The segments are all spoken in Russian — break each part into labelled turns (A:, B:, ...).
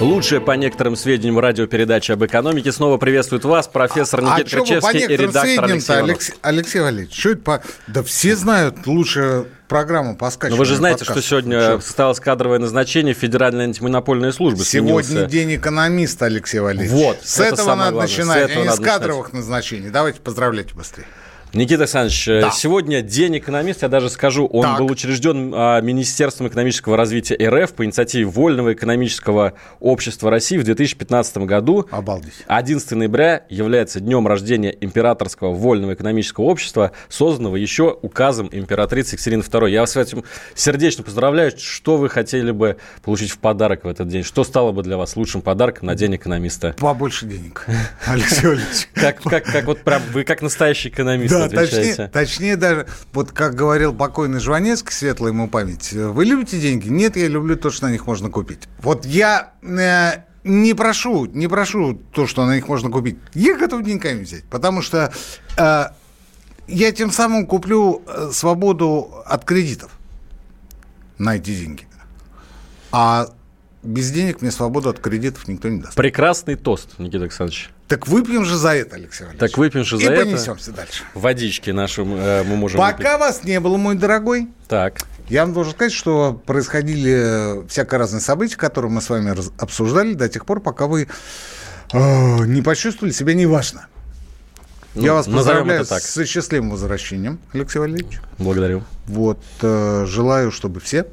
A: Лучшая по некоторым сведениям радиопередача об экономике. Снова приветствует вас, профессор Никита
B: а вы по
A: Кричевский и редактор Алексей Иванов.
B: Алексей, Валерьевич, что это по... Да все знают лучше программу по
A: Но
B: скачиванию
A: вы же знаете,
B: подкастов.
A: что сегодня
B: Чё?
A: состоялось кадровое назначение Федеральной антимонопольной службы.
B: Сегодня
A: Сменился-
B: день экономиста, Алексей Валерьевич.
A: Вот,
B: С
A: это
B: этого надо
A: главное, с
B: начинать,
A: этого
B: а не с кадровых назначений. Давайте поздравляйте быстрее.
A: Никита Александрович, э,
B: Да.
A: сегодня День экономиста, я даже скажу, он
B: Так.
A: был учрежден а, Министерством экономического развития РФ по инициативе Вольного экономического общества России в 2015 году.
B: Обалдеть.
A: 11 ноября является днем рождения Императорского вольного экономического общества, созданного еще указом императрицы Екатерины II. Я вас с этим сердечно поздравляю. Что вы хотели бы получить в подарок в этот день? Что стало бы для вас лучшим подарком на День экономиста?
B: Побольше денег, Алексей
A: как вот прям вы как настоящий экономист
B: Да, точнее, точнее даже, вот как говорил покойный Жванецкий, светлая ему память, вы любите деньги? Нет, я люблю то, что на них можно купить. Вот я э, не прошу, не прошу то, что на них можно купить. Я готов деньгами взять, потому что э, я тем самым куплю э, свободу от кредитов на эти деньги. А без денег мне свободу от кредитов никто не даст.
A: Прекрасный тост, Никита Александрович.
B: Так выпьем же за это, Алексей Валерьевич.
A: Так выпьем же
B: И
A: за это.
B: понесемся дальше.
A: Водички нашим э, мы можем
B: Пока вас не было, мой дорогой,
A: выпить. Так.
B: я вам должен сказать, что происходили всяко разные события, которые мы с вами обсуждали до тех пор, пока вы э, не почувствовали себя неважно. я
A: Ну,
B: вас
A: назовем
B: поздравляю
A: так.
B: с счастливым возвращением, Алексей Валерьевич.
A: Благодарю.
B: Вот, э, желаю, чтобы все...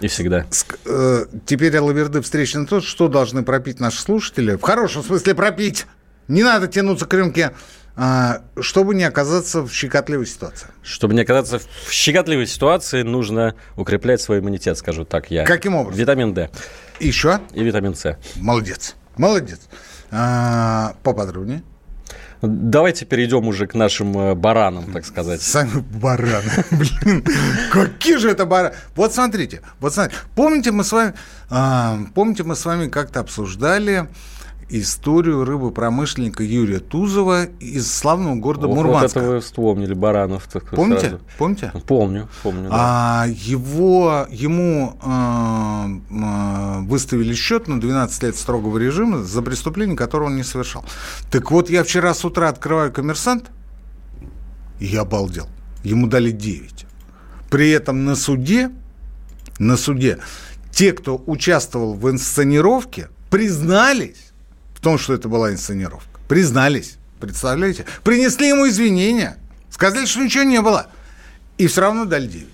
A: И всегда.
B: Ск- э, теперь Алаверды встречен тот, что должны пропить наши слушатели. В хорошем смысле пропить. Не надо тянуться к рюмке, а, чтобы не оказаться в щекотливой ситуации.
A: Чтобы не оказаться в щекотливой ситуации, нужно укреплять свой иммунитет, скажу так я.
B: Каким образом?
A: Витамин D
B: Еще?
A: и витамин С.
B: Молодец. Молодец. А, поподробнее.
A: Давайте перейдем уже к нашим э, баранам, так сказать.
B: Сами бараны. Блин, какие же это бараны. Вот смотрите, вот смотрите. Помните, мы с вами, а, помните, мы с вами как-то обсуждали историю рыбопромышленника Юрия Тузова из славного города
A: вот
B: Мурманска.
A: это вы вспомнили баранов. так
B: Помните?
A: сразу.
B: Помните?
A: Помню, помню. да.
B: А его, ему а, а, выставили счет на 12 лет строгого режима за преступление, которое он не совершал. Так вот, я вчера с утра открываю коммерсант, и я обалдел. Ему дали 9. При этом на суде, на суде, те, кто участвовал в инсценировке, признались том, что это была инсценировка. Признались. Представляете? Принесли ему извинения. Сказали, что ничего не было. И все равно дали 9.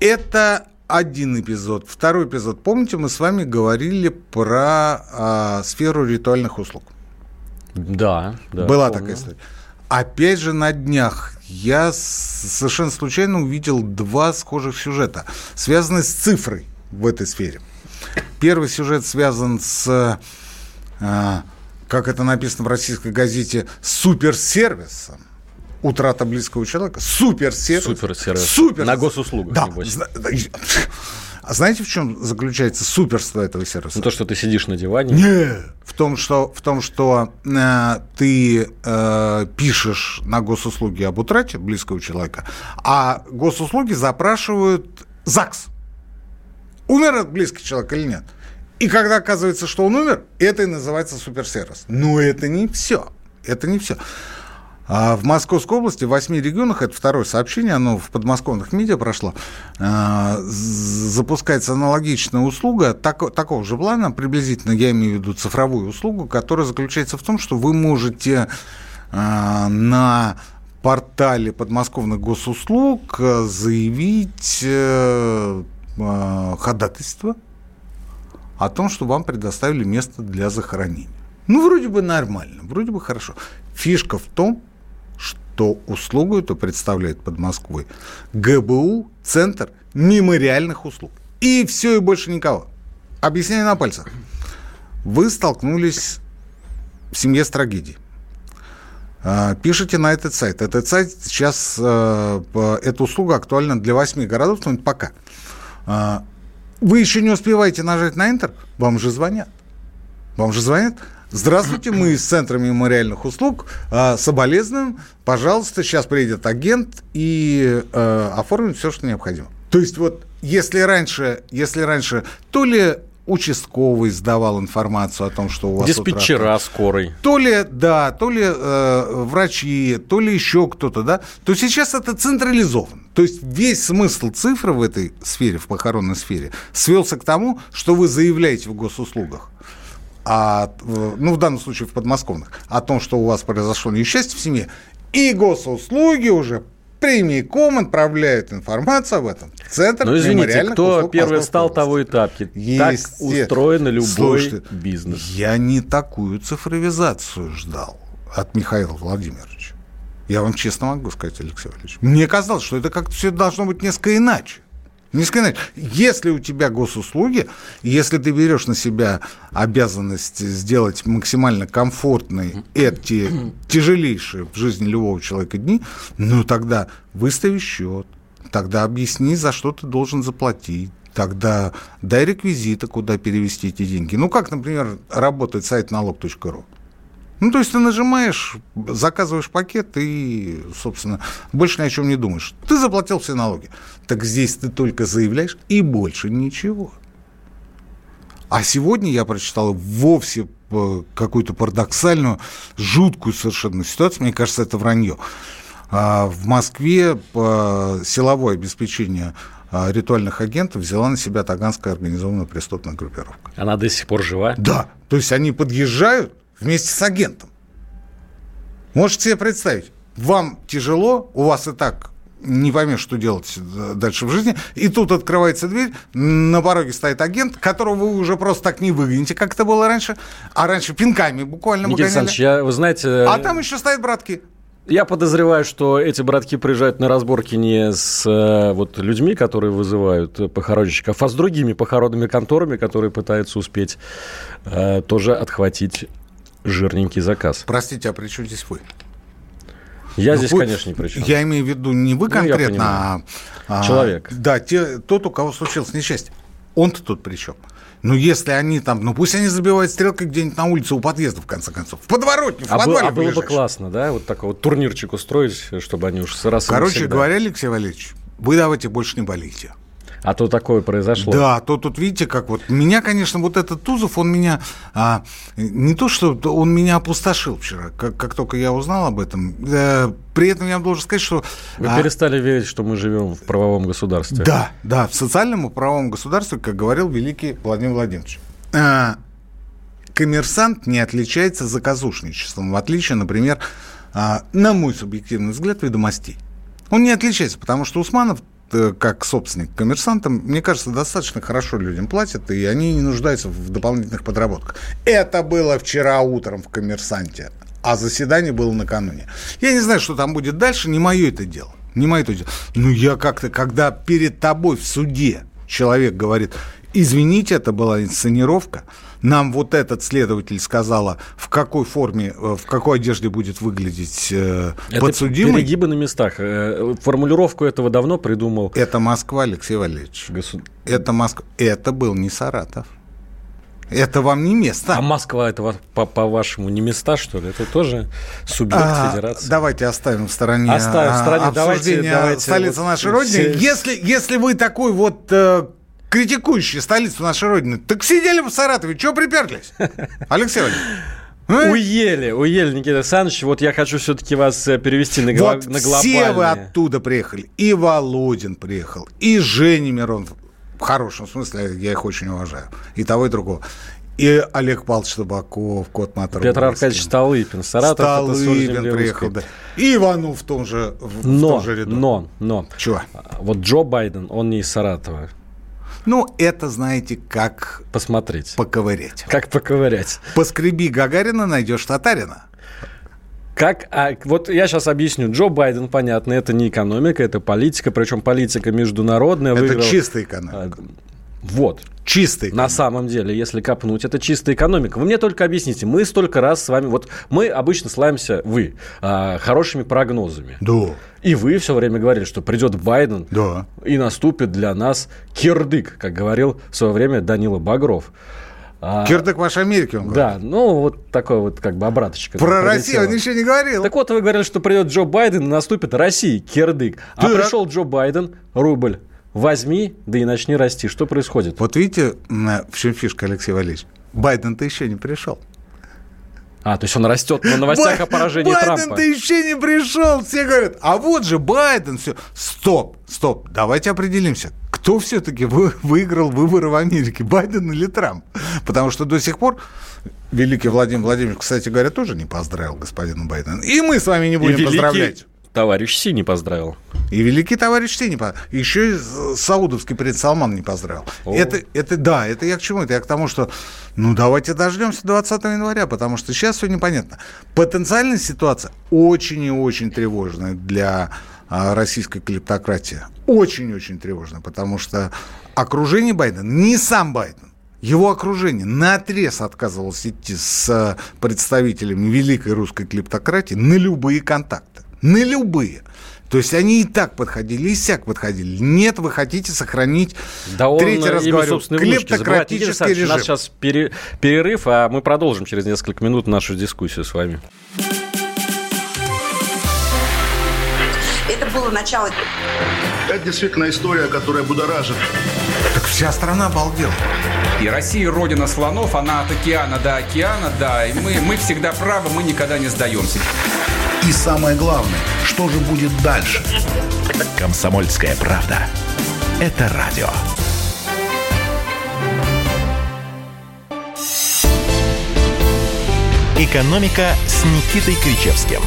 B: Это один эпизод. Второй эпизод. Помните, мы с вами говорили про а, сферу ритуальных услуг.
A: Да, да.
B: Была
A: помню.
B: такая история. Опять же, на днях я совершенно случайно увидел два схожих сюжета, связанные с цифрой в этой сфере. Первый сюжет связан с, как это написано в российской газете, суперсервисом. Утрата близкого человека. Суперсервис.
A: Суперсервис.
B: Супер.
A: На госуслугах,
B: Да.
A: небось.
B: А знаете, в чем заключается суперство этого сервиса?
A: Ну, то, что ты сидишь на диване.
B: Не. В том, что, в том, что э, ты э, пишешь на госуслуги об утрате близкого человека, а госуслуги запрашивают ЗАГС. Умер близкий человек или нет? И когда оказывается, что он умер, это и называется суперсервис. Но это не все. Это не все. А в Московской области, в восьми регионах, это второе сообщение, оно в подмосковных медиа прошло, а, запускается аналогичная услуга тако- такого же плана, приблизительно, я имею в виду цифровую услугу, которая заключается в том, что вы можете а, на портале подмосковных госуслуг э, заявить э, а, ходатайство о том, что вам предоставили место для захоронения. Ну, вроде бы нормально, вроде бы хорошо. Фишка в том, что услугу эту представляет под Москвой ГБУ, Центр мемориальных услуг. И все, и больше никого. Объясняю на пальцах. Вы столкнулись в семье с трагедией. э, пишите на этот сайт. Этот сайт сейчас, э, эта услуга актуальна для 8 городов, но пока. Вы еще не успеваете нажать на Enter, вам же звонят. Вам же звонят. Здравствуйте, мы из Центра мемориальных услуг. Э, соболезнуем. Пожалуйста, сейчас приедет агент и э, оформит все, что необходимо. То есть вот если раньше, если раньше то ли участковый сдавал информацию о том, что у вас
A: диспетчера скорой,
B: то ли да, то ли э, врачи, то ли еще кто-то, да, то сейчас это централизовано. То есть весь смысл цифры в этой сфере, в похоронной сфере, свелся к тому, что вы заявляете в госуслугах а, ну, в данном случае в подмосковных, о том, что у вас произошло несчастье в семье, и госуслуги уже прямиком отправляют информацию об этом в Центр
A: Ну, извините, кто первый стал, того и тапки. Так устроен любой Слушайте, бизнес.
B: Я не такую цифровизацию ждал от Михаила Владимировича. Я вам честно могу сказать, Алексей Валерьевич. Мне казалось, что это как-то все должно быть несколько иначе. Несколько иначе. Если у тебя госуслуги, если ты берешь на себя обязанность сделать максимально комфортной эти тяжелейшие в жизни любого человека дни, ну тогда выстави счет, тогда объясни, за что ты должен заплатить, тогда дай реквизиты, куда перевести эти деньги. Ну, как, например, работает сайт налог.ру. Ну, то есть ты нажимаешь, заказываешь пакет и, собственно, больше ни о чем не думаешь. Ты заплатил все налоги. Так здесь ты только заявляешь и больше ничего. А сегодня я прочитал вовсе э, какую-то парадоксальную, жуткую совершенно ситуацию. Мне кажется, это вранье. А, в Москве э, силовое обеспечение э, ритуальных агентов взяла на себя Таганская организованная преступная группировка.
A: Она до сих пор жива?
B: Да. То есть они подъезжают, вместе с агентом. Можете себе представить, вам тяжело, у вас и так не поймешь, что делать дальше в жизни. И тут открывается дверь, на пороге стоит агент, которого вы уже просто так не выгоните, как это было раньше. А раньше пинками буквально
A: Никита Александрович, я, вы знаете...
B: А там еще стоят братки.
A: Я подозреваю, что эти братки приезжают на разборки не с э, вот, людьми, которые вызывают похоронщиков, а с другими похоронными конторами, которые пытаются успеть э, тоже отхватить жирненький заказ.
B: Простите, а при чем здесь вы?
A: Я ну, здесь, вы, конечно, не при чем.
B: Я имею в виду не вы конкретно, ну, а,
A: а... Человек.
B: Да, те, тот, у кого случилось несчастье. Он-то тут при чем? Ну, если они там, ну пусть они забивают стрелкой где-нибудь на улице у подъезда, в конце концов. В подворотне, в а подвале.
A: А было бы классно, да, вот такой вот турнирчик устроить, чтобы они уж раз
B: Короче навсегда... говоря, Алексей Валерьевич, вы давайте больше не болите.
A: А то такое произошло.
B: Да, то тут видите, как вот меня, конечно, вот этот Тузов, он меня а, не то, что он меня опустошил вчера, как, как только я узнал об этом. Э, при этом я должен сказать, что...
A: Вы а, перестали верить, что мы живем в правовом государстве.
B: Да, да, в социальном и правовом государстве, как говорил великий Владимир Владимирович. А, коммерсант не отличается заказушничеством, в отличие, например, а, на мой субъективный взгляд, ведомостей. Он не отличается, потому что Усманов как собственник коммерсантам, мне кажется, достаточно хорошо людям платят, и они не нуждаются в дополнительных подработках. Это было вчера утром в «Коммерсанте», а заседание было накануне. Я не знаю, что там будет дальше, не мое это дело. Не мое это дело. Но я как-то, когда перед тобой в суде человек говорит, извините, это была инсценировка, нам вот этот следователь сказала, в какой форме, э, в какой одежде будет выглядеть э, это подсудимый.
A: перегибы на местах. Э, формулировку этого давно придумал.
B: Это Москва, Алексей Валерьевич. Госуд... Это Москва. Это был не Саратов. Это вам не место.
A: А Москва это по-вашему не места, что ли? Это тоже субъект а, федерации.
B: Давайте оставим в стороне.
A: Оставим в стороне. Давайте, давайте
B: столица вот, нашей родины. Все... Если, если вы такой вот критикующие столицу нашей Родины, так сидели в Саратове, чего приперлись? Алексей Владимирович.
A: А? Уели, уели, Никита Александрович. Вот я хочу все-таки вас э, перевести на, гло- вот на глобальные.
B: все вы оттуда приехали. И Володин приехал, и Женя Миронов. В хорошем смысле, я их очень уважаю. И того, и другого. И Олег Павлович Табаков, Кот Матер.
A: Петр Аркадьевич Столыпин.
B: Саратов Столыпин приехал, да. И Иванов в том же, в,
A: но,
B: в том же ряду.
A: Но, но.
B: Чего?
A: Вот Джо Байден, он не из Саратова.
B: Ну, это, знаете, как...
A: Посмотреть.
B: Поковырять.
A: Как поковырять.
B: Поскреби Гагарина, найдешь татарина.
A: Как, а, вот я сейчас объясню. Джо Байден, понятно, это не экономика, это политика, причем политика международная.
B: Это выиграл, чистая экономика.
A: Вот.
B: Чистый.
A: На самом деле, если копнуть, это чистая экономика. Вы мне только объясните, мы столько раз с вами, вот мы обычно славимся, вы, а, хорошими прогнозами.
B: Да.
A: И вы все время говорили, что придет Байден
B: Да.
A: и наступит для нас кирдык, как говорил в свое время Данила Багров. А,
B: Кирдык ваш Америки, он говорит.
A: Да, ну вот такой вот как бы обраточка.
B: Про. Россию он ничего не говорил.
A: Так вот, вы говорили, что придет Джо Байден и наступит России, кирдык. А
B: Так.
A: пришел Джо Байден, рубль, возьми, да и начни расти. Что происходит?
B: Вот видите, в чем фишка, Алексей Валерьевич? Байден-то еще не пришел.
A: А, то есть он растет на новостях о поражении
B: Байден
A: Трампа.
B: ты еще не пришел. Все говорят, а вот же Байден. Все. Стоп, стоп. Давайте определимся. Кто все-таки вы- выиграл выборы в Америке, Байден или Трамп? Потому что до сих пор великий Владимир Владимирович, кстати говоря, тоже не поздравил господина Байдена. И мы с вами не
A: И
B: будем
A: великий
B: поздравлять.
A: Товарищ Си не поздравил.
B: И великий товарищ Си не по- Еще и саудовский принц Салман не поздравил.
A: О.
B: Это, это, да, это я к чему? Это я к тому, что, ну, давайте дождемся 20 января, потому что сейчас все непонятно. Потенциальная ситуация очень и очень тревожная для а, российской клептократии. Очень-очень тревожная, потому что окружение Байдена, не сам Байден, его окружение на отрез отказывалось идти с э, представителями великой русской клептократии на любые контакты. На любые. То есть они и так подходили, и сяк подходили. Нет, вы хотите сохранить,
A: Да он
B: третий раз говорю, клептократический
A: Александрович, У нас
B: режим.
A: сейчас пере- перерыв, а мы продолжим через несколько минут нашу дискуссию с вами.
C: Это было начало
D: Это действительно история, которая будоражит.
B: Так вся страна обалдела.
E: И Россия родина слонов, она от океана до океана, да, и мы, мы всегда правы, мы никогда не сдаемся.
D: И самое главное, что же будет дальше?
F: Комсомольская правда. Это радио. «Экономика» с Никитой Кричевским.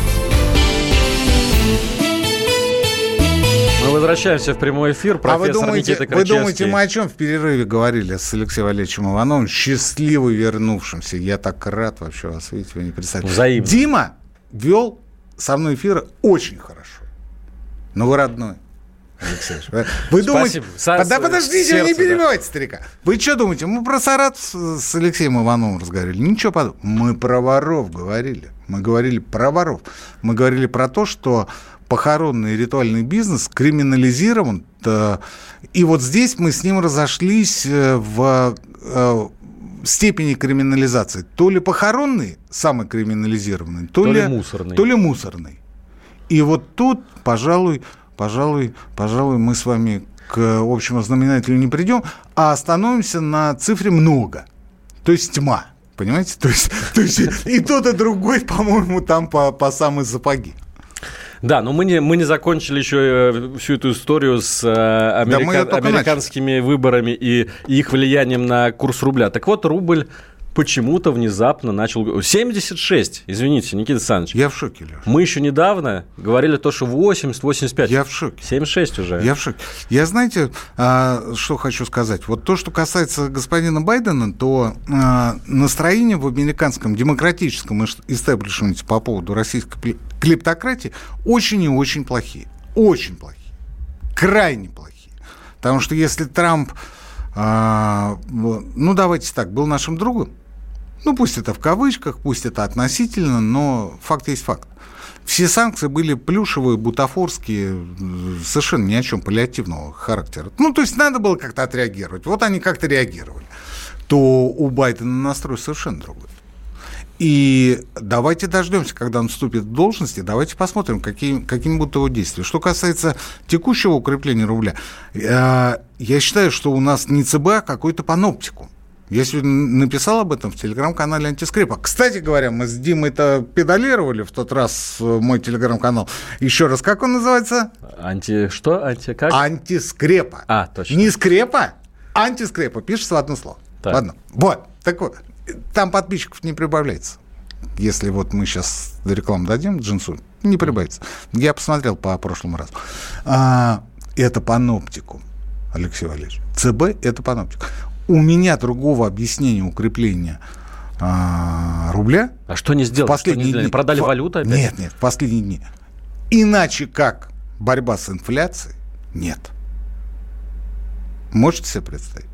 A: Мы возвращаемся в прямой эфир.
B: А вы
A: Профессор
B: думаете,
A: Никита
B: вы думаете, мы о чем в перерыве говорили с Алексеем Валерьевичем Ивановым, счастливо вернувшимся? Я так рад вообще вас видеть, вы не представляете.
A: Взаимно.
B: Дима вел со мной эфиры очень хорошо. Но вы родной. Алексей. Вы думаете...
A: Спасибо.
B: Да подождите, вы не
A: сердце, да.
B: перебивайте старика. Вы что думаете? Мы про Саратов с, Алексеем Ивановым разговаривали. Ничего подобного. Мы про воров говорили. Мы говорили про воров. Мы говорили про то, что похоронный ритуальный бизнес криминализирован. И вот здесь мы с ним разошлись э, в э, степени криминализации. То ли похоронный, самый криминализированный, то,
A: То ли
B: ли,
A: мусорный.
B: То ли мусорный. И вот тут, пожалуй, пожалуй, пожалуй, мы с вами к общему знаменателю не придем, а остановимся на цифре много. То есть тьма. Понимаете? То есть, то есть и тот, и другой, по-моему, там по, по самые сапоги.
A: Да, но мы не, мы не закончили еще э, всю эту историю с э, америка-
B: только
A: американскими выборами и их влиянием на курс рубля. Так вот, рубль почему-то внезапно начал... 76, извините, Никита Александрович.
B: Я в шоке, Леша.
A: Мы еще недавно говорили то, что 80-85.
B: Я в шоке.
A: 76 уже.
B: Я в шоке. Я, знаете, а, что хочу сказать? Вот то, что касается господина Байдена, то а, настроение в американском демократическом иш- истеблишменте по поводу российской кле- клептократии очень и очень плохие. Очень плохие. Крайне плохие. Потому что если Трамп, а, ну давайте так, был нашим другом, ну пусть это в кавычках, пусть это относительно, но факт есть факт. Все санкции были плюшевые, бутафорские, э, совершенно ни о чем паллиативного характера. Ну, то есть надо было как-то отреагировать. Вот они как-то реагировали. То у Байдена настрой совершенно другой. И давайте дождемся, когда он вступит в должности, давайте посмотрим, какие, какими будут его действия. Что касается текущего укрепления рубля, э, я считаю, что у нас не ЦБ, а какой-то паноптикум. Я сегодня написал об этом в телеграм-канале Антискрепа. Кстати говоря, мы с Димой это педалировали в тот раз, э, мой телеграм-канал. Еще раз, как он называется?
A: Анти... Что? Анти... Как?
B: Антискрепа.
A: А, точно.
B: Не скрепа, антискрепа. Пишется в одно слово.
A: Так.
B: Ладно. Вот. Так вот, там подписчиков не прибавляется. Если вот мы сейчас рекламу дадим джинсу, не прибавится. Я посмотрел по прошлому разу. А, это паноптикум, Алексей Валерьевич. ЦБ – это паноптик. У меня другого объяснения укрепления а, рубля
A: А что не сделали? Что не
B: последние дни.
A: Продали валюту опять?
B: Нет, нет, в последние дни. Иначе как борьба с инфляцией нет. Можете себе представить?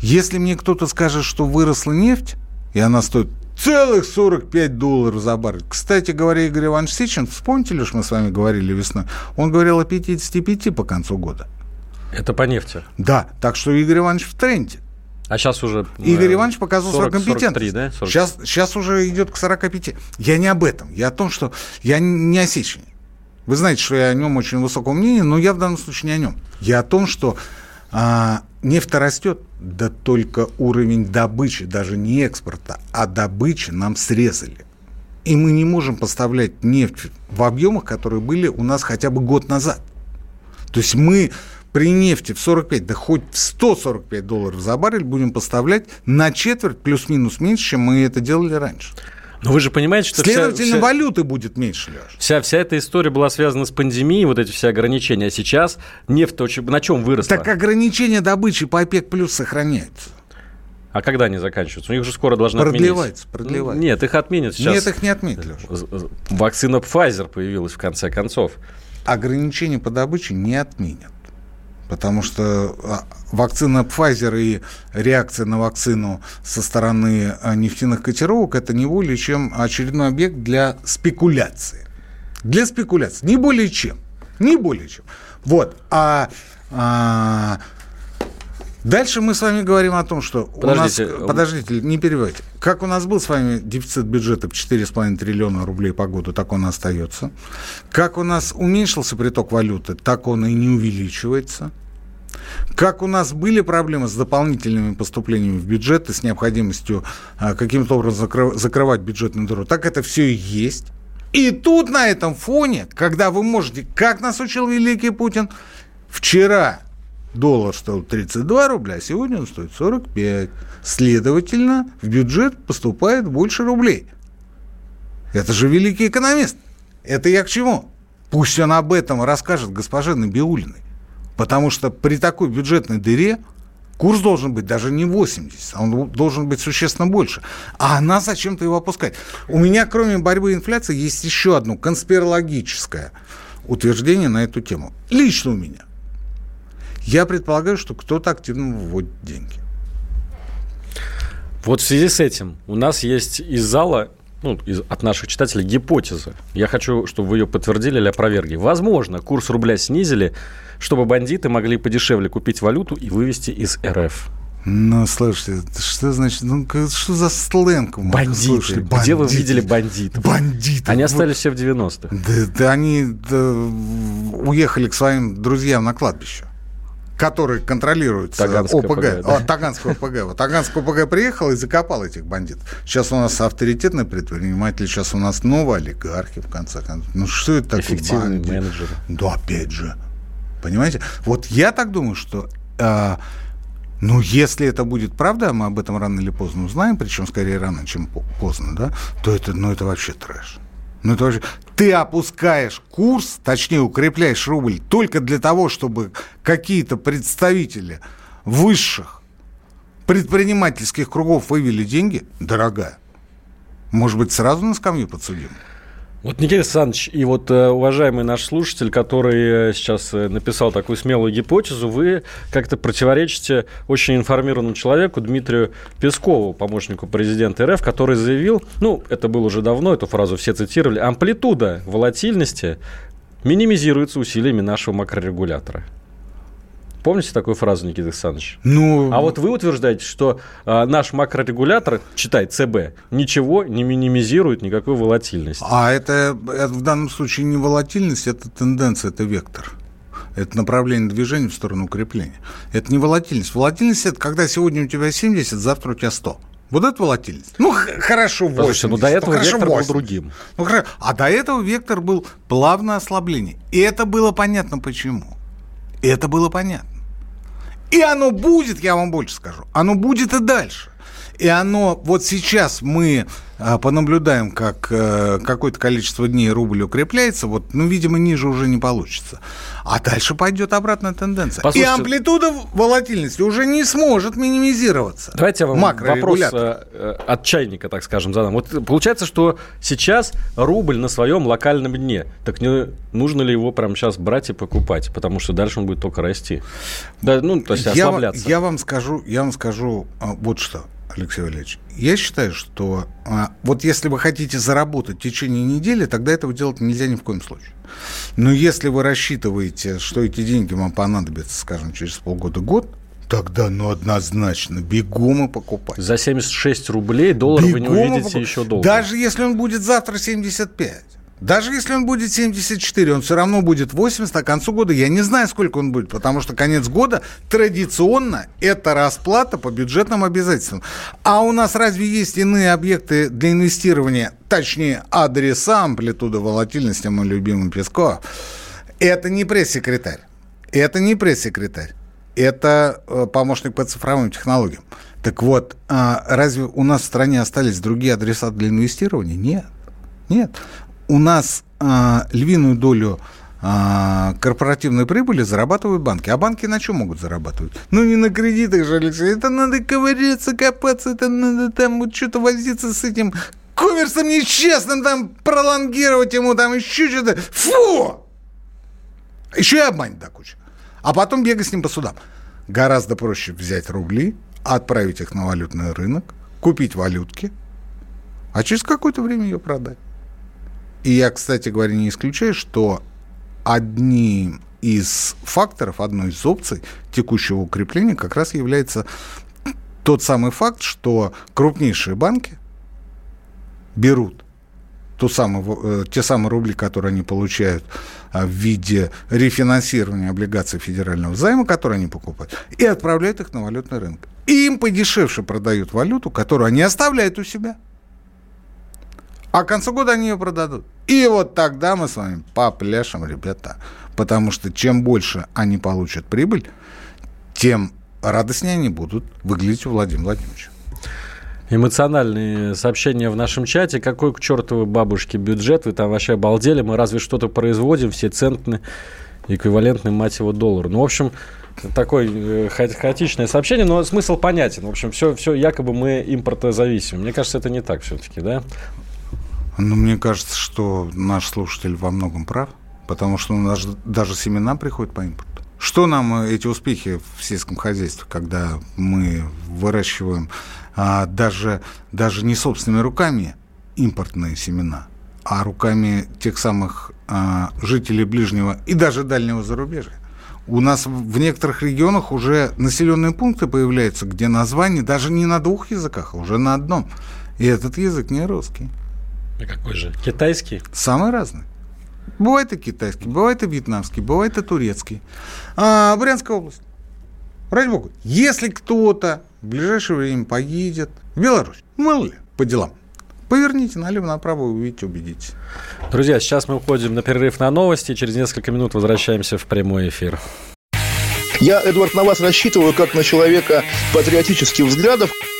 B: Если мне кто-то скажет, что выросла нефть, и она стоит целых 45 долларов за баррель. Кстати говоря, Игорь Иванович Сечин, вспомните ли, что мы с вами говорили весной, он говорил о 55 по концу года.
A: Это по нефти.
B: Да, так что Игорь Иванович в тренде.
A: А сейчас уже...
B: Игорь Иванович показал 40, свою компетентность. 43,
A: да? 40.
B: Сейчас, сейчас уже идет к 45. Я не об этом. Я о том, что я не о Сечине. Вы знаете, что я о нем очень высокого мнения, но я в данном случае не о нем. Я о том, что а, нефть растет, да только уровень добычи, даже не экспорта, а добычи нам срезали. И мы не можем поставлять нефть в объемах, которые были у нас хотя бы год назад. То есть мы при нефти в 45, да хоть в 145 долларов за баррель будем поставлять на четверть плюс-минус меньше, чем мы это делали раньше.
A: Но вы же понимаете, что
B: Следовательно, вся, вся, валюты будет меньше, Леш.
A: Вся, вся эта история была связана с пандемией, вот эти все ограничения. А сейчас нефть на чем выросла?
B: Так ограничения добычи по ОПЕК плюс сохраняются.
A: А когда они заканчиваются? У них же скоро должны
B: продлевается, отменить. Продлевается,
A: Нет, их отменят сейчас.
B: Нет, их не отменят, Леша.
A: Вакцина Pfizer появилась в конце концов.
B: Ограничения по добыче не отменят. Потому что а, вакцина Pfizer и реакция на вакцину со стороны а, нефтяных котировок это не более чем очередной объект для спекуляции. Для спекуляции. Не более чем. Не более чем. Вот. А, а Дальше мы с вами говорим о том, что
A: подождите,
B: у нас... Подождите, не перебивайте. Как у нас был с вами дефицит бюджета в 4,5 триллиона рублей по году, так он и остается. Как у нас уменьшился приток валюты, так он и не увеличивается. Как у нас были проблемы с дополнительными поступлениями в бюджет и с необходимостью а, каким-то образом закрывать бюджетную дыру, так это все и есть. И тут на этом фоне, когда вы можете, как нас учил великий Путин, вчера доллар стоил 32 рубля, а сегодня он стоит 45. Следовательно, в бюджет поступает больше рублей. Это же великий экономист. Это я к чему? Пусть он об этом расскажет госпоже Набиулиной. Потому что при такой бюджетной дыре курс должен быть даже не 80, а он должен быть существенно больше. А она зачем-то его опускает. У меня, кроме борьбы инфляции, есть еще одно конспирологическое утверждение на эту тему. Лично у меня. Я предполагаю, что кто-то активно выводит деньги.
A: Вот в связи с этим у нас есть из зала ну, из, от наших читателей гипотеза. Я хочу, чтобы вы ее подтвердили или опровергли. Возможно, курс рубля снизили, чтобы бандиты могли подешевле купить валюту и вывести из РФ.
B: Ну, слушайте, что значит, ну, что за сленг?
A: Бандиты. Слушайте, бандиты. Где вы видели бандитов?
B: Бандиты.
A: Они остались все в 90-х.
B: Да, да они да, уехали к своим друзьям на кладбище который контролирует
A: Таганское ОПГ. ОПГ
B: да. О, Таганское ОПГ. Вот Таганское ОПГ приехал и закопал этих бандитов. Сейчас у нас авторитетный предприниматель, сейчас у нас новые олигархи, в конце концов. Ну, что это такое?
A: Эффективный бандит? менеджер.
B: Да, опять же. Понимаете? Вот я так думаю, что... Э, ну, если это будет правда, мы об этом рано или поздно узнаем, причем скорее рано, чем поздно, да, то это, ну, это вообще трэш. Ну, это вообще... Ты опускаешь курс, точнее, укрепляешь рубль только для того, чтобы какие-то представители высших предпринимательских кругов вывели деньги, дорогая. Может быть, сразу на скамью подсудим?
A: Вот, Никита Александрович, и вот э, уважаемый наш слушатель, который э, сейчас э, написал такую смелую гипотезу, вы как-то противоречите очень информированному человеку Дмитрию Пескову, помощнику президента РФ, который заявил, ну, это было уже давно, эту фразу все цитировали, амплитуда волатильности минимизируется усилиями нашего макрорегулятора. Помните такую фразу, Никита Александрович?
B: Ну...
A: А вот вы утверждаете, что э, наш макрорегулятор, читай ЦБ, ничего не минимизирует никакой волатильности.
B: А это, это в данном случае не волатильность, это тенденция, это вектор. Это направление движения в сторону укрепления. Это не волатильность. Волатильность – это когда сегодня у тебя 70, завтра у тебя 100. Вот это волатильность. Ну, хорошо, 80. Слушайте,
A: ну до этого ну, вектор 80. был другим.
B: Ну, хорошо. А до этого вектор был плавное ослабление. И это было понятно почему. И это было понятно. И оно будет, я вам больше скажу, оно будет и дальше. И оно, вот сейчас мы а, понаблюдаем, как э, какое-то количество дней рубль укрепляется, вот, ну, видимо, ниже уже не получится. А дальше пойдет обратная тенденция.
A: Послушайте,
B: И амплитуда волатильности уже не сможет минимизироваться.
A: Давайте я вам вопрос э, э, от чайника, так скажем, задам. Вот получается, что сейчас рубль на своем локальном дне. Так не нужно ли его прямо сейчас брать и покупать? Потому что дальше он будет только расти. Да, ну, то есть
B: я,
A: ослабляться.
B: я вам скажу, я вам скажу а, вот что, Алексей Валерьевич. Я считаю, что а, вот если вы хотите заработать в течение недели, тогда этого делать нельзя ни в коем случае. Но если вы рассчитываете, что эти деньги вам понадобятся, скажем, через полгода-год, тогда, ну, однозначно, бегом и покупать.
A: За 76 рублей доллар вы не
B: Бегом
A: увидите
B: покупать.
A: еще долго.
B: Даже если он будет завтра 75. Даже если он будет 74, он все равно будет 80, а к концу года я не знаю, сколько он будет, потому что конец года традиционно это расплата по бюджетным обязательствам. А у нас разве есть иные объекты для инвестирования, точнее адреса, амплитуда волатильности, мой любимый Песков? Это не пресс-секретарь. Это не пресс-секретарь. Это э, помощник по цифровым технологиям. Так вот, а, разве у нас в стране остались другие адреса для инвестирования? Нет. Нет. У нас а, львиную долю а, корпоративной прибыли зарабатывают банки. А банки на чем могут зарабатывать? Ну, не на кредитах же, Алексей. Это надо ковыряться, копаться, это надо там вот что-то возиться с этим коммерсом нечестным, там пролонгировать ему, там еще что-то. Фу! Еще и обманет до кучи. А потом бегать с ним по судам. Гораздо проще взять рубли, отправить их на валютный рынок, купить валютки, а через какое-то время ее продать. И я, кстати говоря, не исключаю, что одним из факторов, одной из опций текущего укрепления как раз является тот самый факт, что крупнейшие банки берут ту самую, э, те самые рубли, которые они получают а, в виде рефинансирования облигаций федерального займа, которые они покупают, и отправляют их на валютный рынок. И им подешевше продают валюту, которую они оставляют у себя. А к концу года они ее продадут. И вот тогда мы с вами попляшем, ребята. Потому что чем больше они получат прибыль, тем радостнее они будут выглядеть у Владимира Владимировича.
A: Эмоциональные сообщения в нашем чате. Какой к чертовой бабушке бюджет? Вы там вообще обалдели? Мы разве что-то производим? Все центны, эквивалентны, мать его, доллару. Ну, в общем, такое э, ха- хаотичное сообщение, но смысл понятен. В общем, все, все якобы мы импортозависимы. Мне кажется, это не так все-таки, да?
B: Ну, мне кажется, что наш слушатель во многом прав, потому что у нас же даже семена приходят по импорту. Что нам э, эти успехи в сельском хозяйстве, когда мы выращиваем а, даже, даже не собственными руками импортные семена, а руками тех самых а, жителей ближнего и даже дальнего зарубежья? У нас в некоторых регионах уже населенные пункты появляются, где название даже не на двух языках, а уже на одном. И этот язык не русский.
A: А какой же? Китайский?
B: Самые разные. Бывает и китайский, бывает и вьетнамский, бывает и турецкий. А, Брянская область. Ради бога, если кто-то в ближайшее время поедет в Беларусь, мало ли, по делам, поверните налево-направо, увидите, убедитесь.
A: Друзья, сейчас мы уходим на перерыв на новости. Через несколько минут возвращаемся в прямой эфир.
C: Я, Эдвард, на вас рассчитываю как на человека патриотических взглядов.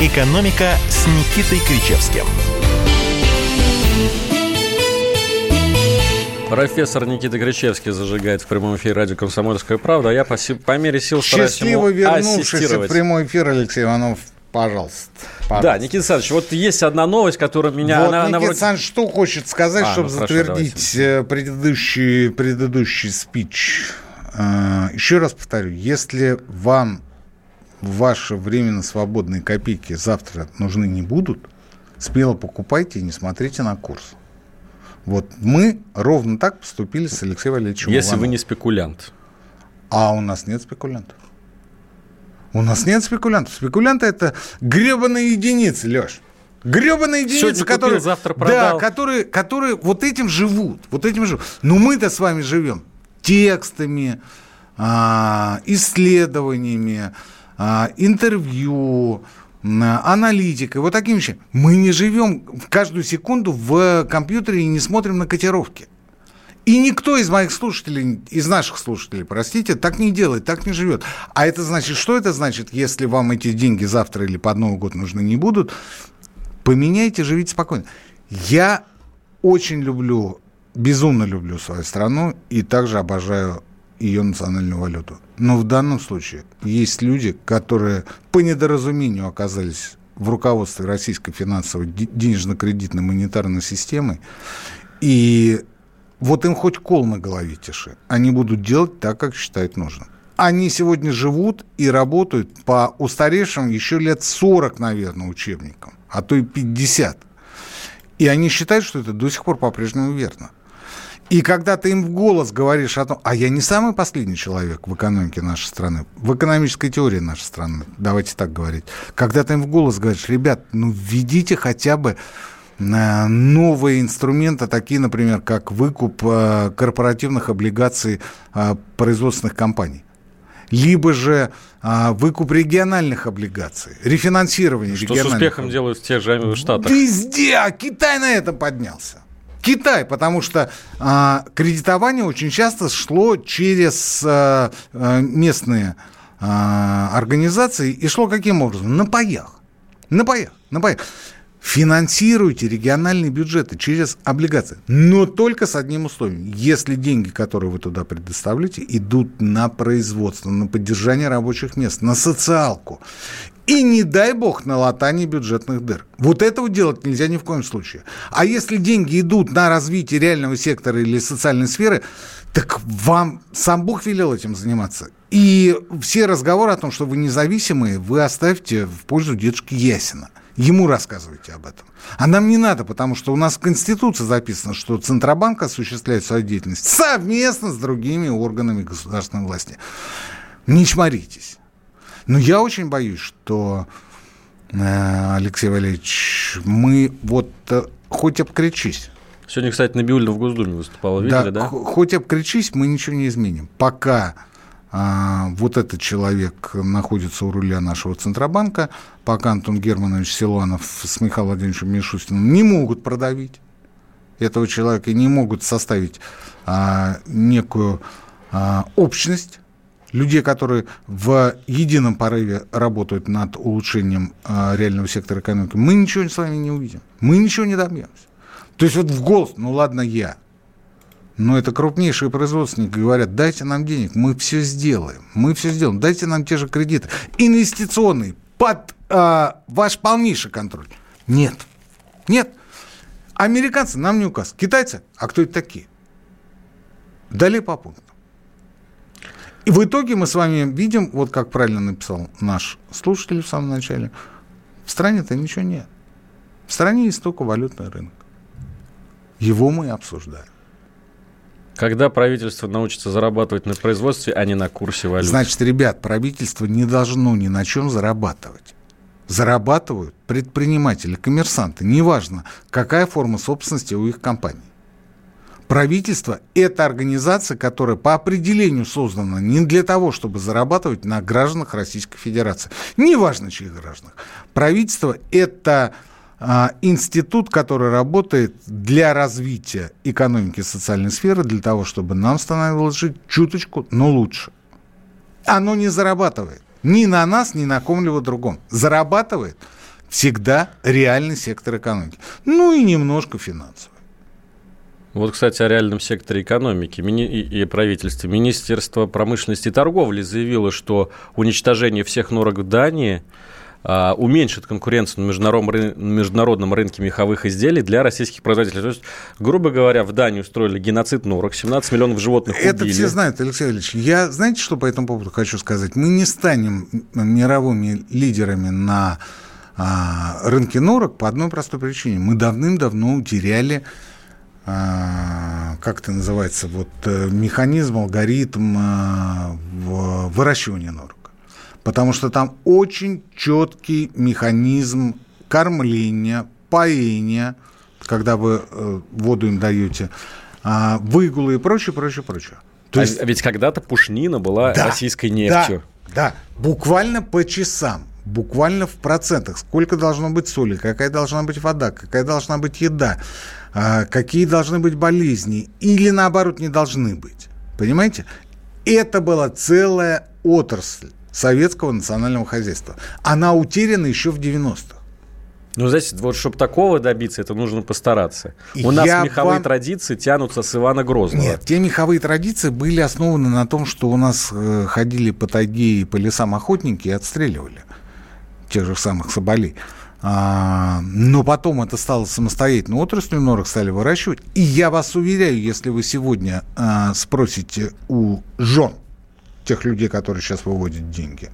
F: «Экономика» с Никитой Кричевским.
A: Профессор Никита Кричевский зажигает в прямом эфире радио «Комсомольская правда», а я по, по мере сил стараюсь
B: Счастливо
A: ему
B: вернувшийся в прямой эфир, Алексей Иванов, пожалуйста.
A: Да,
B: пожалуйста.
A: Никита Александрович, вот есть одна новость, которая меня...
B: вот
A: она, она
B: Никита
A: вроде-
B: Александрович что хочет сказать,
A: А,
B: чтобы
A: ну хорошо,
B: затвердить э, предыдущий, предыдущий спич? Э, Еще раз повторю, если вам ваши временно свободные копейки завтра нужны не будут, смело покупайте и не смотрите на курс. Вот мы ровно так поступили с Алексеем Валерьевичем
A: Если вы
B: Ивановым.
A: не спекулянт.
B: А у нас нет спекулянтов. У нас нет спекулянтов. Спекулянты это гребаные единицы, Леш. Гребаные единицы,
A: Сегодня купил,
B: которые,
A: завтра продал.
B: Да, которые, которые вот этим живут. Вот этим живут. Но мы-то с вами живем текстами, а, исследованиями, интервью, а, аналитикой, вот такими вещами. Мы не живем каждую секунду в компьютере и не смотрим на котировки. И никто из моих слушателей, из наших слушателей, простите, так не делает, так не живет. А это значит, что это значит, если вам эти деньги завтра или под Новый год нужны не будут? Поменяйте, живите спокойно. Я очень люблю, безумно люблю свою страну и также обожаю ее национальную валюту. Но в данном случае есть люди, которые по недоразумению оказались в руководстве российской финансовой денежно-кредитной монетарной системы, и вот им хоть кол на голове тиши. Они будут делать так, как считают нужным. Они сегодня живут и работают по устаревшим еще лет 40, наверное, учебникам, а то и 50. И они считают, что это до сих пор по-прежнему верно. И когда ты им в голос говоришь о том, а я не самый последний человек в экономике нашей страны, в экономической теории нашей страны, давайте так говорить, когда ты им в голос говоришь, ребят, ну введите хотя бы Э, новые инструменты, такие, например, как выкуп э, корпоративных облигаций э, производственных компаний либо же а, выкуп региональных облигаций, рефинансирование
A: Что
B: региональных.
A: с успехом делают в тех же Штатах.
B: Везде, а Китай на этом поднялся. Китай, потому что а, кредитование очень часто шло через а, местные а, организации и шло каким образом? На паях. На паях. На паях. Финансируйте региональные бюджеты через облигации, но только с одним условием. Если деньги, которые вы туда предоставляете, идут на производство, на поддержание рабочих мест, на социалку. И не дай бог на латание бюджетных дыр. Вот этого делать нельзя ни в коем случае. А если деньги идут на развитие реального сектора или социальной сферы, так вам сам Бог велел этим заниматься. И все разговоры о том, что вы независимые, вы оставьте в пользу дедушки Ясина. Ему рассказывайте об этом. А нам не надо, потому что у нас в Конституции записано, что Центробанк осуществляет свою деятельность совместно с другими органами государственной власти. Не чморитесь. Но я очень боюсь, что, э, Алексей Валерьевич, мы вот э, хоть обкричись.
A: Сегодня, кстати, Набиулина в Госдуме выступала, видели, да? да?
B: Хоть обкричись, мы ничего не изменим. Пока а, вот этот человек находится у руля нашего Центробанка, пока Антон Германович Силуанов с Михаилом Владимировичем Мишустиным не могут продавить этого человека и не могут составить а, некую а, общность людей, которые в едином порыве работают над улучшением а, реального сектора экономики, мы ничего с вами не увидим. Мы ничего не добьемся. То есть вот в голос, ну ладно я – но это крупнейшие производственники говорят, дайте нам денег, мы все сделаем, мы все сделаем, дайте нам те же кредиты, инвестиционные, под а, ваш полнейший контроль. Нет, нет. Американцы нам не указ. Китайцы, а кто это такие? Далее по пунктам. И в итоге мы с вами видим, вот как правильно написал наш слушатель в самом начале, в стране-то ничего нет. В стране есть только валютный рынок. Его мы обсуждаем.
A: Когда правительство научится зарабатывать на производстве, а не на курсе валют?
B: Значит, ребят, правительство не должно ни на чем зарабатывать. Зарабатывают предприниматели, коммерсанты, неважно, какая форма собственности у их компаний. Правительство – это организация, которая по определению создана не для того, чтобы зарабатывать на гражданах Российской Федерации. Неважно, чьих гражданах. Правительство – это а, институт, который работает для развития экономики и социальной сферы, для того, чтобы нам становилось жить чуточку, но лучше. Оно не зарабатывает ни на нас, ни на ком-либо другом. Зарабатывает всегда реальный сектор экономики. Ну и немножко финансовый.
A: Вот, кстати, о реальном секторе экономики и правительстве. Министерство промышленности и торговли заявило, что уничтожение всех норок в Дании – а, уменьшит конкуренцию на международном, международном рынке меховых изделий для российских производителей. То есть, грубо говоря, в Дании устроили геноцид норок, 17 миллионов животных убили.
B: Это все знают, Алексей Ильич. Я, знаете, что по этому поводу хочу сказать? Мы не станем мировыми лидерами на а, рынке норок по одной простой причине. Мы давным-давно утеряли как это называется, вот э, механизм, алгоритм а, выращивания норок. Потому что там очень четкий механизм кормления, поения, когда вы э, воду им даете, э, выгулы и прочее, прочее, прочее.
A: То а есть... Ведь когда-то пушнина была да, российской нефтью.
B: Да, да, буквально по часам буквально в процентах. Сколько должно быть соли, какая должна быть вода, какая должна быть еда, а, какие должны быть болезни или наоборот не должны быть. Понимаете? Это была целая отрасль советского национального хозяйства. Она утеряна еще в 90-х.
A: Ну, знаете, вот чтобы такого добиться, это нужно постараться. У нас меховые вам... традиции тянутся с Ивана Грозного.
B: Нет, те меховые традиции были основаны на том, что у нас э, ходили по тайге и по лесам охотники и отстреливали тех же самых соболей. А, но потом это стало самостоятельной отраслью, норок стали выращивать. И я вас уверяю, если вы сегодня а, спросите у жен тех людей, которые сейчас выводят деньги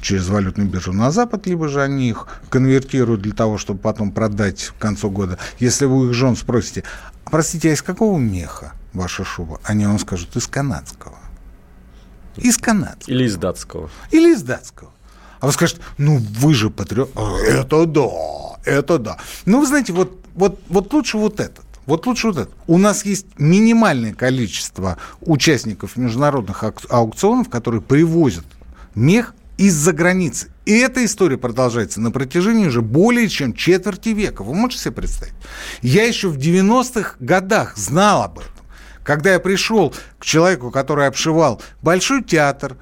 B: через валютную биржу на Запад, либо же они их конвертируют для того, чтобы потом продать в концу года. Если вы их жен спросите, простите, а из какого меха ваша шуба? Они вам скажут, из канадского. Из канадского.
A: Или из датского.
B: Или из датского. А вы скажете, ну вы же патриот. А, это да, это да. Ну, вы знаете, вот, вот, вот лучше вот этот. Вот лучше вот это. У нас есть минимальное количество участников международных аукционов, которые привозят мех из-за границы. И эта история продолжается на протяжении уже более чем четверти века. Вы можете себе представить? Я еще в 90-х годах знал об этом. Когда я пришел к человеку, который обшивал Большой театр,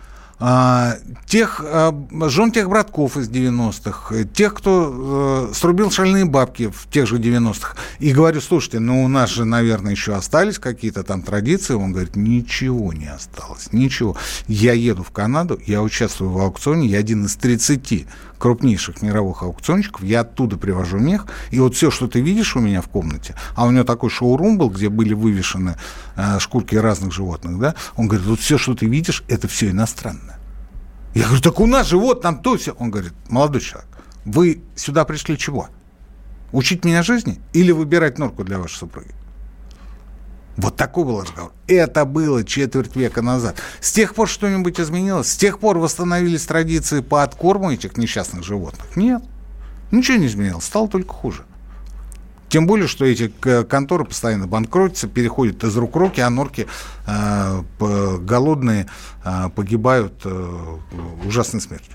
B: тех а, жен тех братков из 90-х, тех, кто э, срубил шальные бабки в тех же 90-х. И говорю, слушайте, ну у нас же, наверное, еще остались какие-то там традиции. Он говорит, ничего не осталось, ничего. Я еду в Канаду, я участвую в аукционе, я один из 30 крупнейших мировых аукционщиков, я оттуда привожу мех, и вот все, что ты видишь у меня в комнате, а у него такой шоурум был, где были вывешены э, шкурки разных животных, да, он говорит, вот все, что ты видишь, это все иностранное. Я говорю, так у нас же вот там то все. Он говорит, молодой человек, вы сюда пришли чего? Учить меня жизни или выбирать норку для вашей супруги? Вот такой был разговор. Это было четверть века назад. С тех пор что-нибудь изменилось? С тех пор восстановились традиции по откорму этих несчастных животных? Нет. Ничего не изменилось. Стало только хуже. Тем более, что эти конторы постоянно банкротятся, переходят из рук в руки, а норки э, голодные э, погибают э, ужасной смертью.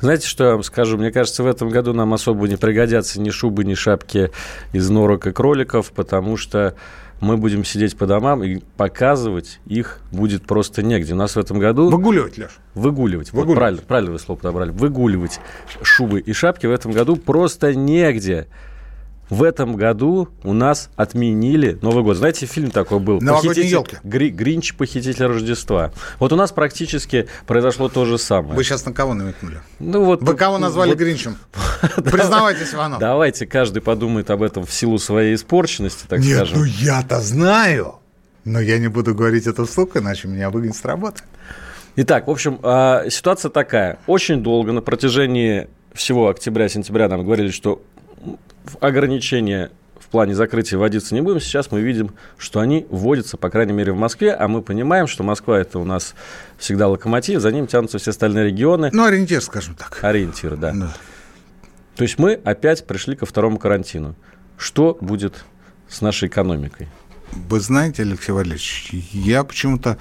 A: Знаете, что я вам скажу? Мне кажется, в этом году нам особо не пригодятся ни шубы, ни шапки из норок и кроликов, потому что мы будем сидеть по домам и показывать их будет просто негде. У нас в этом году...
B: Выгуливать, Леш.
A: Выгуливать. Выгуливать. Вот правильно, правильно вы слово подобрали. Выгуливать шубы и шапки в этом году просто негде в этом году у нас отменили Новый год. Знаете, фильм такой был?
B: Новогодние елки.
A: Гри, Гринч, похититель Рождества. Вот у нас практически произошло то же самое.
B: Вы сейчас на кого намекнули? Ну, вот, Вы кого назвали вот, Гринчем? Признавайтесь, Иванов.
A: Давайте каждый подумает об этом в силу своей испорченности, так
B: Нет,
A: скажем.
B: ну я-то знаю. Но я не буду говорить это вслух, иначе меня выгонят с работы.
A: Итак, в общем, а, ситуация такая. Очень долго, на протяжении всего октября-сентября нам говорили, что ограничения в плане закрытия вводиться не будем. Сейчас мы видим, что они вводятся, по крайней мере, в Москве, а мы понимаем, что Москва это у нас всегда локомотив, за ним тянутся все остальные регионы.
B: Ну, ориентир, скажем так.
A: Ориентир, да. да. То есть мы опять пришли ко второму карантину. Что будет с нашей экономикой?
B: Вы знаете, Алексей Валерьевич, я почему-то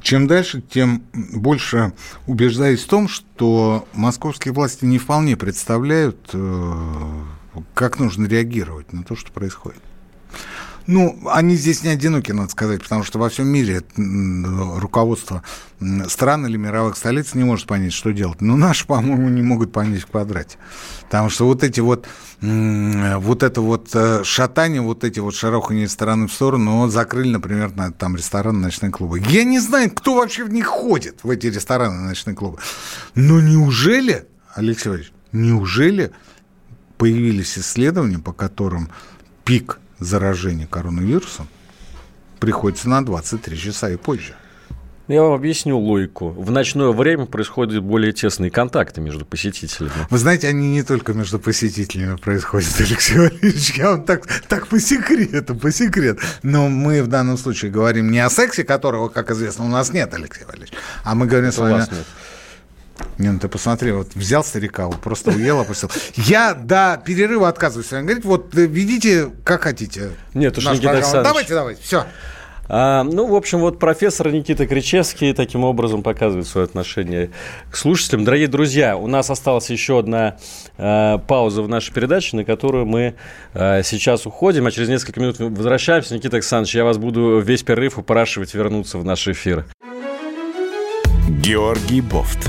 B: чем дальше, тем больше убеждаюсь в том, что московские власти не вполне представляют э, как нужно реагировать на то, что происходит. Ну, они здесь не одиноки, надо сказать, потому что во всем мире руководство стран или мировых столиц не может понять, что делать. Но наши, по-моему, не могут понять в квадрате. Потому что вот эти вот, вот это вот э, шатание, вот эти вот шарохания из стороны в сторону, вот закрыли, например, там рестораны, ночные клубы. Я не знаю, кто вообще в них ходит, в эти рестораны, ночные клубы. Но неужели, Алексей Валерьевич, неужели появились исследования, по которым пик заражения коронавирусом приходится на 23 часа и позже.
A: Я вам объясню логику. В ночное время происходят более тесные контакты между посетителями.
B: Вы знаете, они не только между посетителями происходят, Алексей Валерьевич. Я вам так, так по секрету, по секрету. Но мы в данном случае говорим не о сексе, которого, как известно, у нас нет, Алексей Валерьевич, а мы говорим с вами... Нет Не, ну ты посмотри, вот взял старика, вот просто уел, опустил. Я до перерыва отказываюсь. Он говорит, вот э, ведите как хотите.
A: Нет, уж, Никита. Александрович.
B: Давайте, давайте, все.
A: А, ну, в общем, вот профессор Никита Кричевский таким образом показывает свое отношение к слушателям. Дорогие друзья, у нас осталась еще одна э, пауза в нашей передаче, на которую мы э, сейчас уходим, а через несколько минут возвращаемся. Никита Александрович, я вас буду весь перерыв упрашивать вернуться в наш эфир.
F: Георгий Бофт.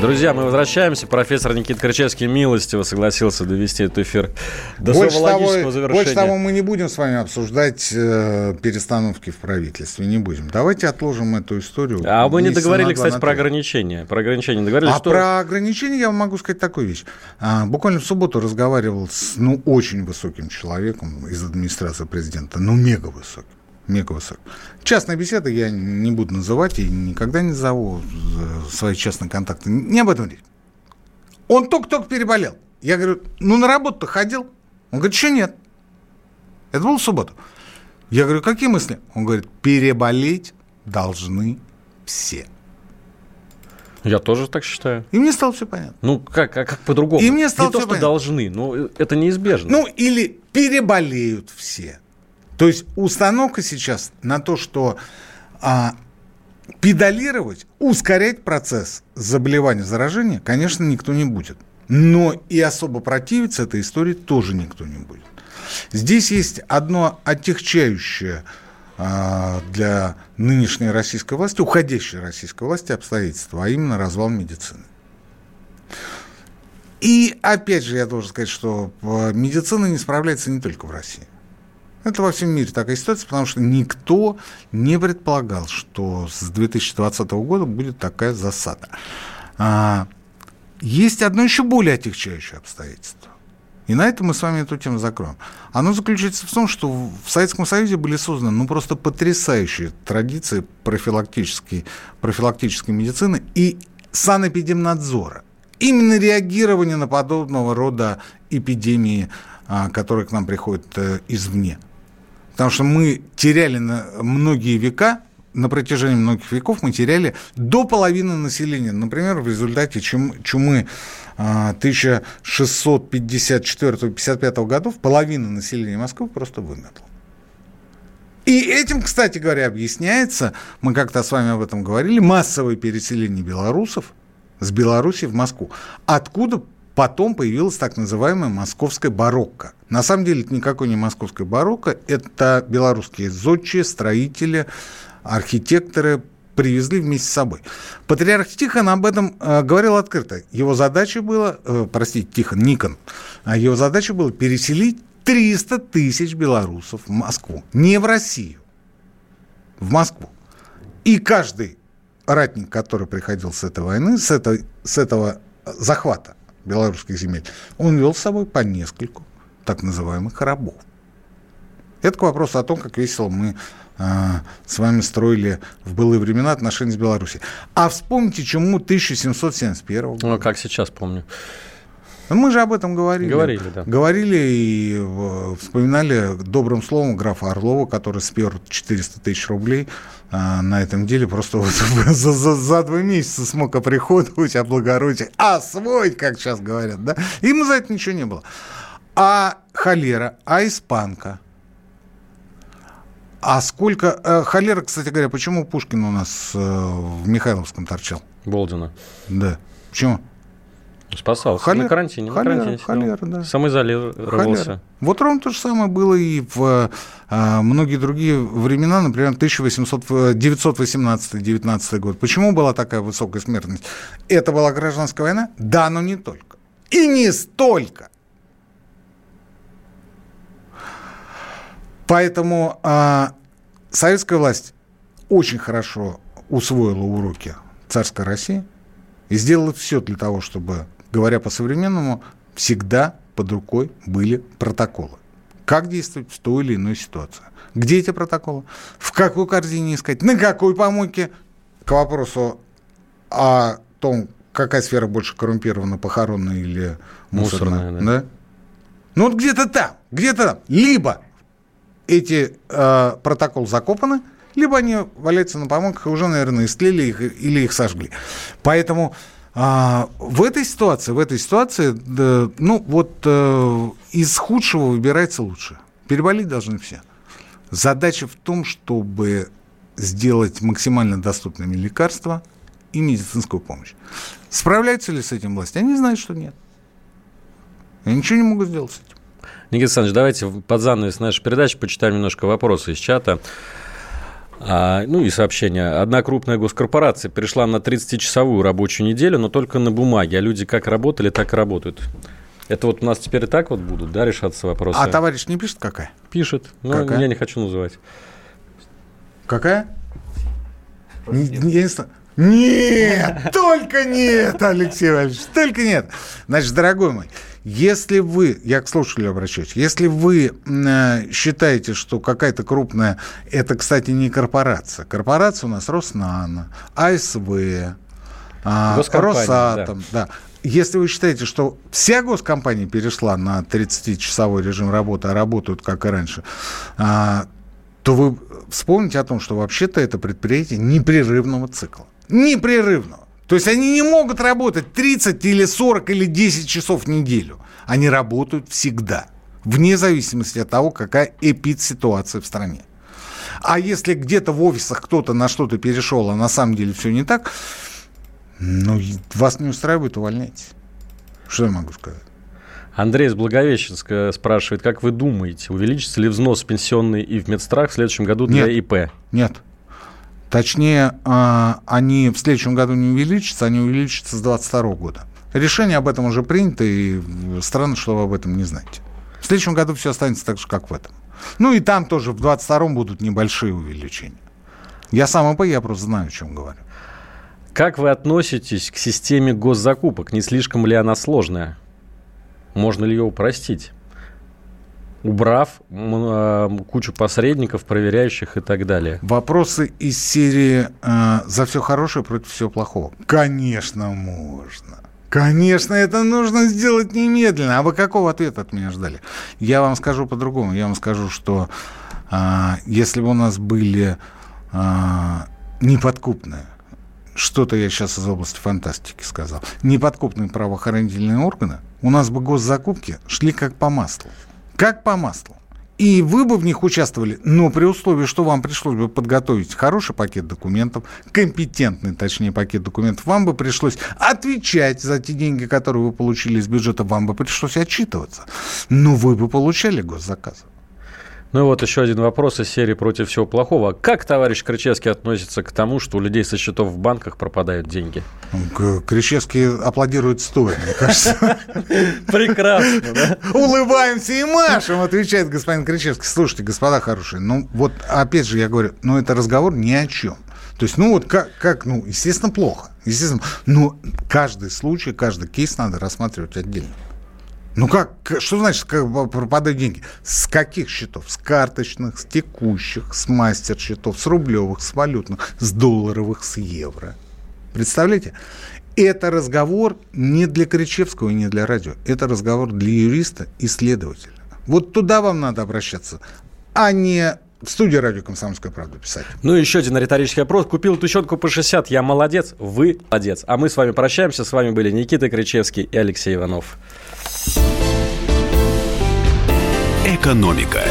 A: Друзья, мы возвращаемся. Профессор Никита Кричевский милостиво согласился довести этот эфир до
B: Больше того,
A: завершения.
B: больше того, мы не будем с вами обсуждать э, перестановки в правительстве. Не будем. Давайте отложим эту историю.
A: А мы не договорили, кстати, про ограничения. Про ограничения не договорили,
B: А
A: что...
B: про ограничения я вам могу сказать такую вещь. А, буквально в субботу разговаривал с ну, очень высоким человеком из администрации президента. Ну, мега высоким. Мега высоким. Частные беседы я не буду называть и никогда не назову э, свои частные контакты. Не об этом речь. Он только-только переболел. Я говорю, ну на работу-то ходил? Он говорит, еще нет. Это было в субботу. Я говорю, какие мысли? Он говорит, переболеть должны все.
A: Я тоже так считаю.
B: И мне стало все понятно.
A: Ну, как, а как по-другому?
B: И мне стало
A: Не то,
B: всё
A: что
B: понятно.
A: должны, но это неизбежно.
B: Ну, или переболеют все. То есть установка сейчас на то, что а, педалировать, ускорять процесс заболевания, заражения, конечно, никто не будет. Но и особо противиться этой истории тоже никто не будет. Здесь есть одно отягчающее а, для нынешней российской власти, уходящей российской власти обстоятельства, а именно развал медицины. И опять же я должен сказать, что э, медицина не справляется не только в России. Это во всем мире такая ситуация, потому что никто не предполагал, что с 2020 года будет такая засада. А, есть одно еще более отягчающее обстоятельство. И на этом мы с вами эту тему закроем. Оно заключается в том, что в Советском Союзе были созданы ну, просто потрясающие традиции профилактической, профилактической медицины и санэпидемнадзора. Именно реагирование на подобного рода эпидемии, а, которые к нам приходят э, извне. Потому что мы теряли на многие века, на протяжении многих веков мы теряли до половины населения. Например, в результате чум, чумы а, 1654-55 годов половина населения Москвы просто вымерла. И этим, кстати говоря, объясняется, мы как-то с вами об этом говорили, массовое переселение белорусов с Беларуси в Москву. Откуда потом появилась так называемая московская барокко. На самом деле это никакой не московская барокко, это белорусские зодчие, строители, архитекторы привезли вместе с собой. Патриарх Тихон об этом э, говорил открыто. Его задача была, э, простите, Тихон, Никон, а его задача была переселить 300 тысяч белорусов в Москву. Не в Россию, в Москву. И каждый ратник, который приходил с этой войны, с, этой, с этого захвата белорусских земель, он вел с собой по нескольку так называемых рабов. Это к вопросу о том, как весело мы а, с вами строили в былые времена отношения с Беларусью. А вспомните чему 1771 года.
A: Ну, как сейчас помню.
B: Мы же об этом говорили.
A: Говорили, да.
B: Говорили и вспоминали добрым словом графа Орлова, который спер 400 тысяч рублей а, на этом деле. Просто вот за, за, за два месяца смог оприходовать, облагородить, освоить, как сейчас говорят. Да? Ему за это ничего не было. А холера, а испанка. А сколько... Э, холера, кстати говоря, почему Пушкин у нас э, в Михайловском торчал?
A: Болдина.
B: Да. Почему?
A: Спасался.
B: Холера,
A: на карантине.
B: холера,
A: на карантине
B: холера, да.
A: Самоизолировался.
B: Холера. Вот ровно то же самое было и в а, многие другие времена, например, 1819-19 год. Почему была такая высокая смертность? Это была гражданская война? Да, но не только. И не столько. Поэтому а, советская власть очень хорошо усвоила уроки царской России и сделала все для того, чтобы, говоря по-современному, всегда под рукой были протоколы. Как действовать в той или иной ситуации. Где эти протоколы? В какой корзине искать? На какой помойке? К вопросу о том, какая сфера больше коррумпирована, похоронная или мусорная.
A: Мусорная, да.
B: да? Ну вот где-то там, где-то там. Либо эти э, протоколы закопаны, либо они валяются на помойках и уже, наверное, истлели их или их сожгли. Поэтому а, в этой ситуации, в этой ситуации, ну вот э, из худшего выбирается лучше. Переболеть должны все. Задача в том, чтобы сделать максимально доступными лекарства и медицинскую помощь. Справляются ли с этим власти? Они знают, что нет. И ничего не могут сделать с этим.
A: Никита Александрович, давайте под занавес нашей передачи почитаем немножко вопросы из чата. А, ну и сообщение. Одна крупная госкорпорация перешла на 30-часовую рабочую неделю, но только на бумаге. А люди как работали, так и работают. Это вот у нас теперь и так вот будут, да, решаться вопросы?
B: А товарищ не пишет какая?
A: Пишет. Но
B: Какая?
A: я не хочу называть.
B: Какая? Не- не- я не знаю. Нет, только нет, Алексей Валерьевич, только нет. Значит, дорогой мой, если вы, я к слушателю обращаюсь, если вы э, считаете, что какая-то крупная, это, кстати, не корпорация. Корпорация у нас Роснано, АСВ, а, Росатом, да. Если вы считаете, что вся госкомпания перешла на 30-часовой режим работы, а работают как и раньше, а, то вы вспомните о том, что вообще-то это предприятие непрерывного цикла. Непрерывного. То есть они не могут работать 30 или 40 или 10 часов в неделю. Они работают всегда. Вне зависимости от того, какая эпид-ситуация в стране. А если где-то в офисах кто-то на что-то перешел, а на самом деле все не так, ну, вас не устраивает, увольняйте. Что я могу сказать?
A: Андрей из Благовещенска спрашивает, как вы думаете, увеличится ли взнос пенсионный и в медстрах в следующем году для
B: Нет.
A: ИП?
B: Нет. Точнее, а, они в следующем году не увеличатся, они увеличатся с 2022 года. Решение об этом уже принято, и странно, что вы об этом не знаете. В следующем году все останется так же, как в этом. Ну и там тоже в 2022 будут небольшие увеличения. Я сам ИП, я просто знаю, о чем говорю.
A: Как вы относитесь к системе госзакупок? Не слишком ли она сложная? Можно ли ее упростить? Убрав э, кучу посредников, проверяющих и так далее.
B: Вопросы из серии э, «За все хорошее против всего плохого». Конечно, можно. Конечно, это нужно сделать немедленно. А вы какого ответа от меня ждали? Я вам скажу по-другому. Я вам скажу, что э, если бы у нас были э, неподкупные, что-то я сейчас из области фантастики сказал, неподкупные правоохранительные органы, у нас бы госзакупки шли как по маслу. Как по маслу. И вы бы в них участвовали, но при условии, что вам пришлось бы подготовить хороший пакет документов, компетентный, точнее, пакет документов, вам бы пришлось отвечать за те деньги, которые вы получили из бюджета, вам бы пришлось отчитываться. Но вы бы получали госзаказы.
A: Ну и вот еще один вопрос из серии «Против всего плохого». Как товарищ Крычевский относится к тому, что у людей со счетов в банках пропадают деньги?
B: Кричевский аплодирует стоя, мне кажется.
A: Прекрасно, да?
B: Улыбаемся и машем, отвечает господин Кричевский. Слушайте, господа хорошие, ну вот опять же я говорю, ну это разговор ни о чем. То есть, ну вот как, как, ну, естественно, плохо. Естественно, но каждый случай, каждый кейс надо рассматривать отдельно. Ну как, что значит как пропадают деньги? С каких счетов? С карточных, с текущих, с мастер-счетов, с рублевых, с валютных, с долларовых, с евро. Представляете? Это разговор не для Кричевского и не для радио. Это разговор для юриста и следователя. Вот туда вам надо обращаться, а не в студии радио «Комсомольская правда» писать.
A: Ну еще один риторический вопрос. Купил тущенку по 60, я молодец, вы молодец. А мы с вами прощаемся. С вами были Никита Кричевский и Алексей Иванов.
F: «Экономика».